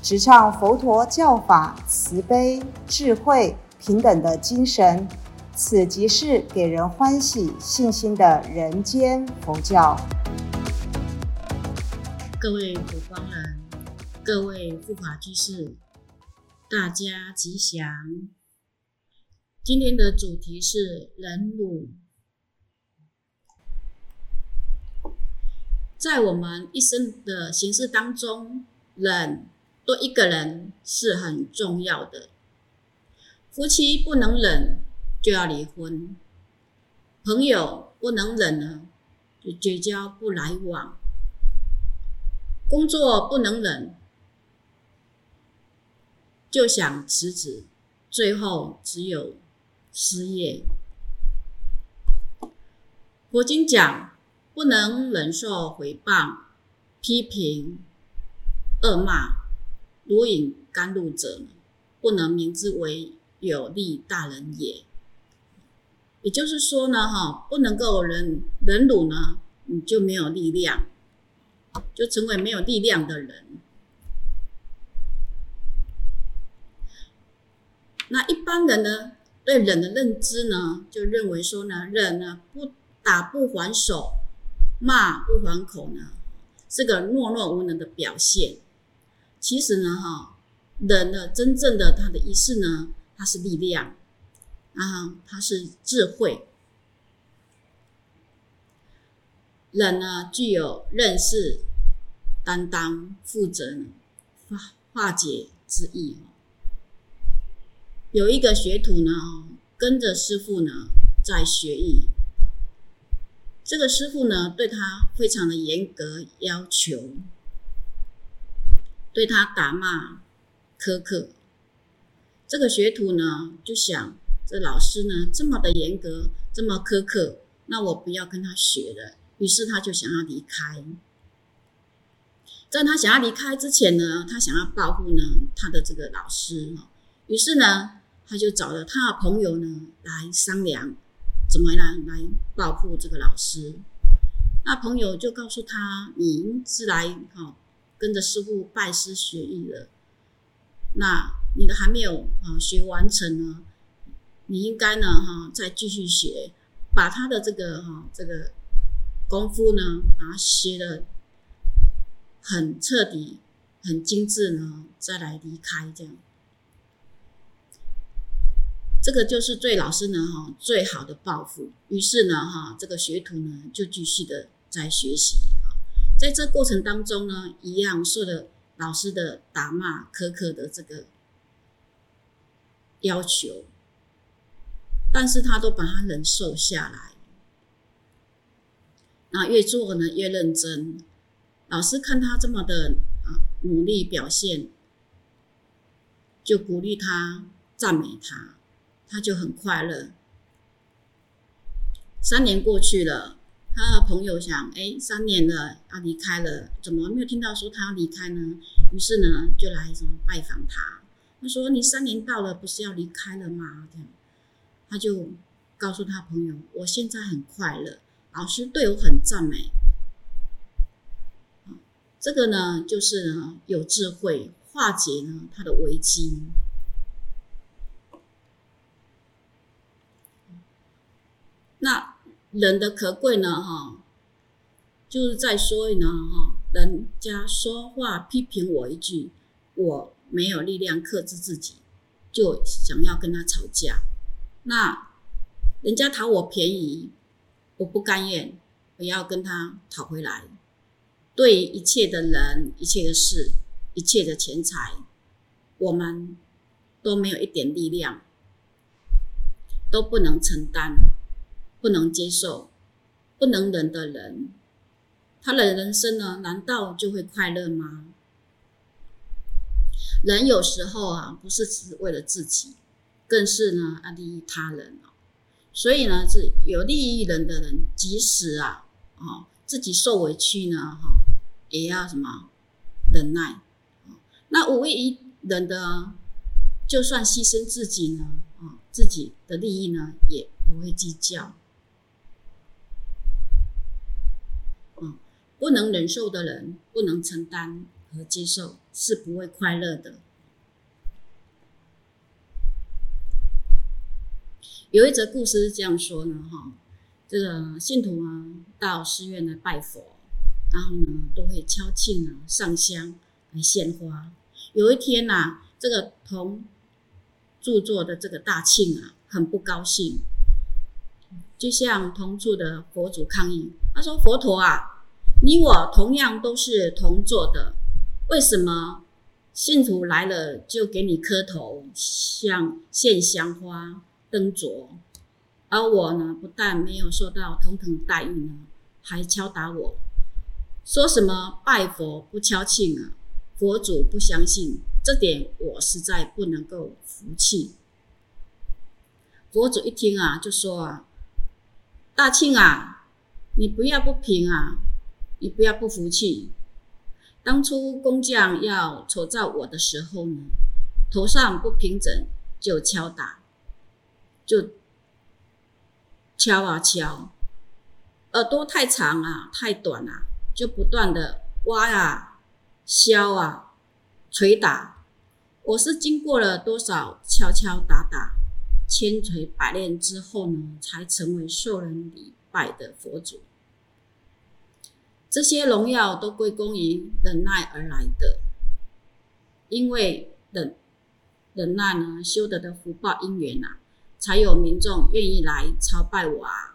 直唱佛陀教法慈悲、智慧、平等的精神。此即是给人欢喜、信心的人间佛教。各位佛光人，各位护法居士，大家吉祥。今天的主题是忍辱。在我们一生的形式当中，忍多一个人是很重要的。夫妻不能忍，就要离婚；朋友不能忍呢，就绝交不来往；工作不能忍，就想辞职，最后只有。失业。佛经讲，不能忍受诽谤、批评、恶骂、如饮甘露者，不能明之为有利大人也。也就是说呢，哈，不能够忍忍辱呢，你就没有力量，就成为没有力量的人。那一般人呢？对忍的认知呢，就认为说呢，忍呢不打不还手，骂不还口呢，是个懦弱无能的表现。其实呢，哈，人的真正的他的意思呢，它是力量，啊，它是智慧。人呢具有认识、担当、负责、化化解之意。有一个学徒呢，跟着师傅呢在学艺。这个师傅呢对他非常的严格要求，对他打骂苛刻。这个学徒呢就想，这老师呢这么的严格，这么苛刻，那我不要跟他学了。于是他就想要离开。在他想要离开之前呢，他想要报复呢他的这个老师于是呢。他就找了他的朋友呢来商量，怎么来来报复这个老师。那朋友就告诉他：“你是来哈跟着师傅拜师学艺的，那你的还没有啊学完成呢，你应该呢哈再继续学，把他的这个哈这个功夫呢把它学的很彻底、很精致呢，再来离开这样。”这个就是对老师呢哈最好的报复。于是呢哈这个学徒呢就继续的在学习，在这过程当中呢一样受了老师的打骂苛刻的这个要求，但是他都把它忍受下来。那越做呢越认真，老师看他这么的啊努力表现，就鼓励他赞美他。他就很快乐。三年过去了，他的朋友想：哎，三年了，要离开了，怎么没有听到说他要离开呢？于是呢，就来什么拜访他。他说：“你三年到了，不是要离开了吗？”这样，他就告诉他朋友：“我现在很快乐，老师对我很赞美。”这个呢，就是呢有智慧化解呢他的危机。那人的可贵呢？哈，就是在说呢，哈，人家说话批评我一句，我没有力量克制自己，就想要跟他吵架。那人家讨我便宜，我不甘愿，我要跟他讨回来。对一切的人、一切的事、一切的钱财，我们都没有一点力量，都不能承担。不能接受、不能忍的人，他的人生呢？难道就会快乐吗？人有时候啊，不是只为了自己，更是呢啊利益他人哦。所以呢，是有利益人的人，即使啊，哦自己受委屈呢，哈，也要什么忍耐。那无利益人的，就算牺牲自己呢，啊，自己的利益呢，也不会计较。不能忍受的人，不能承担和接受，是不会快乐的。有一则故事是这样说呢，哈，这个信徒啊到寺院来拜佛，然后呢都会敲磬啊、上香来献花。有一天呐，这个同住座的这个大庆啊，很不高兴，就向同住的佛祖抗议。他说：“佛陀啊，你我同样都是同坐的，为什么信徒来了就给你磕头、像献香花？”灯烛，而我呢，不但没有受到同等待遇呢，还敲打我，说什么拜佛不敲磬啊，佛祖不相信，这点我实在不能够服气。佛祖一听啊，就说啊，大庆啊，你不要不平啊，你不要不服气。当初工匠要丑造我的时候呢，头上不平整就敲打。就敲啊敲，耳朵太长啊，太短啊，就不断的挖啊、削啊、捶打。我是经过了多少敲敲打打、千锤百炼之后呢，才成为受人礼拜的佛祖。这些荣耀都归功于忍耐而来的，因为忍忍耐呢，修得的福报因缘啊。才有民众愿意来朝拜我啊！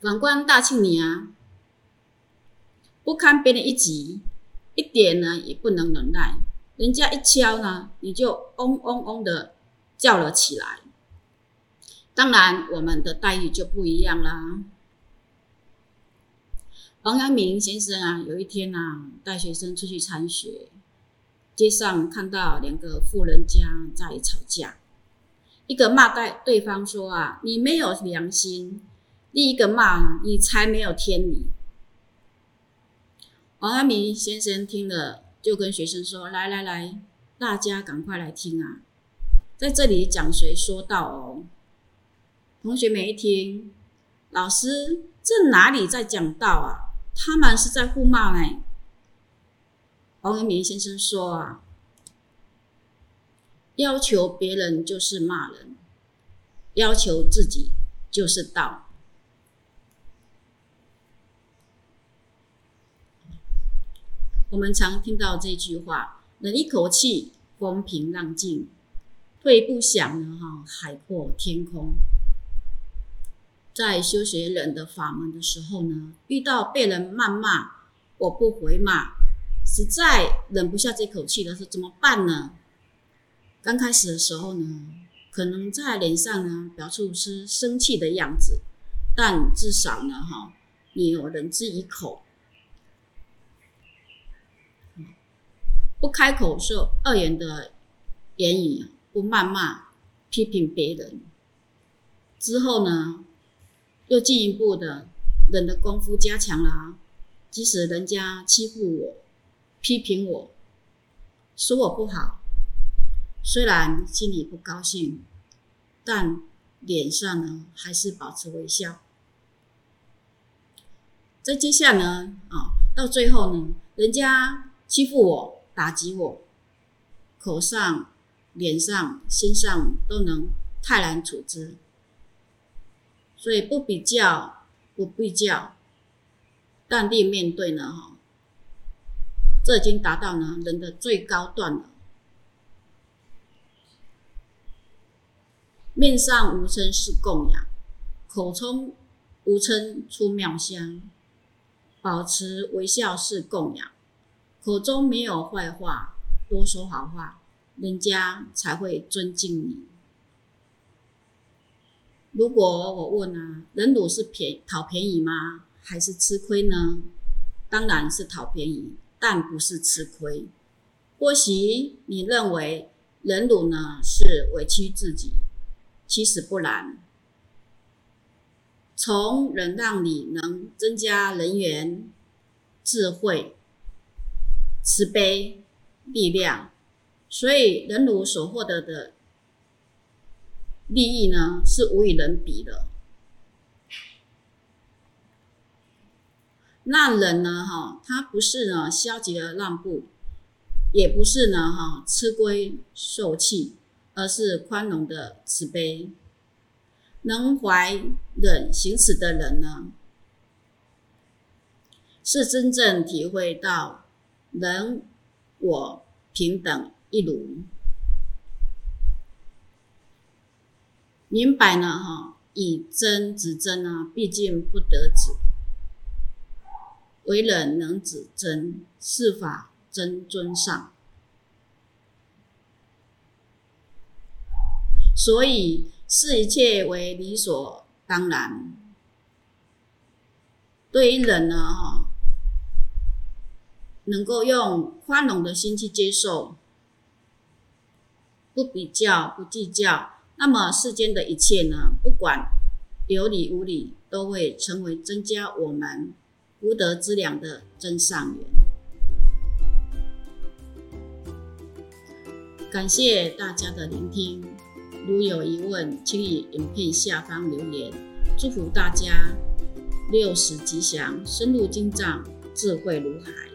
反观大庆你啊，不堪别人一击，一点呢也不能忍耐。人家一敲呢，你就嗡嗡嗡的叫了起来。当然，我们的待遇就不一样啦。王阳明先生啊，有一天呐，带学生出去参学，街上看到两个富人家在吵架。一个骂对对方说啊，你没有良心；另一个骂你才没有天理。王阳明先生听了，就跟学生说：“来来来，大家赶快来听啊，在这里讲谁说道哦。”同学们一听，老师这哪里在讲道啊？他们是在互骂呢。王阳明先生说啊。要求别人就是骂人，要求自己就是道。我们常听到这句话：“忍一口气，风平浪静；退一步想呢，哈，海阔天空。”在修学忍的法门的时候呢，遇到被人谩骂，我不回骂，实在忍不下这口气的时候，怎么办呢？刚开始的时候呢，可能在脸上呢表出是生气的样子，但至少呢，哈，你有忍之以口，不开口说恶言的言语，不谩骂批评别人。之后呢，又进一步的忍的功夫加强了啊，即使人家欺负我、批评我、说我不好。虽然心里不高兴，但脸上呢还是保持微笑。在接下呢，啊，到最后呢，人家欺负我、打击我，口上、脸上、心上都能泰然处之。所以不比较，不比较，淡定面对呢，哈，这已经达到呢人的最高段了。面上无称是供养，口中无称出妙香，保持微笑是供养，口中没有坏话，多说好话，人家才会尊敬你。如果我问啊，忍辱是便讨便宜吗？还是吃亏呢？当然是讨便宜，但不是吃亏。或许你认为忍辱呢是委屈自己，其实不然。从忍让里能增加人缘、智慧、慈悲、力量，所以忍辱所获得的利益呢是无与伦比的。那人呢，哈，他不是呢消极的让步。也不是呢，哈，吃亏受气，而是宽容的慈悲。能怀忍行此的人呢，是真正体会到人我平等一如，明白呢，哈，以真指真啊，毕竟不得止，为人能指真，是法。真尊上，所以视一切为理所当然。对于人呢，哈，能够用宽容的心去接受，不比较，不计较，那么世间的一切呢，不管有理无理，都会成为增加我们福德之粮的真上缘。感谢大家的聆听，如有疑问，请以影片下方留言。祝福大家六十吉祥，深入经藏，智慧如海。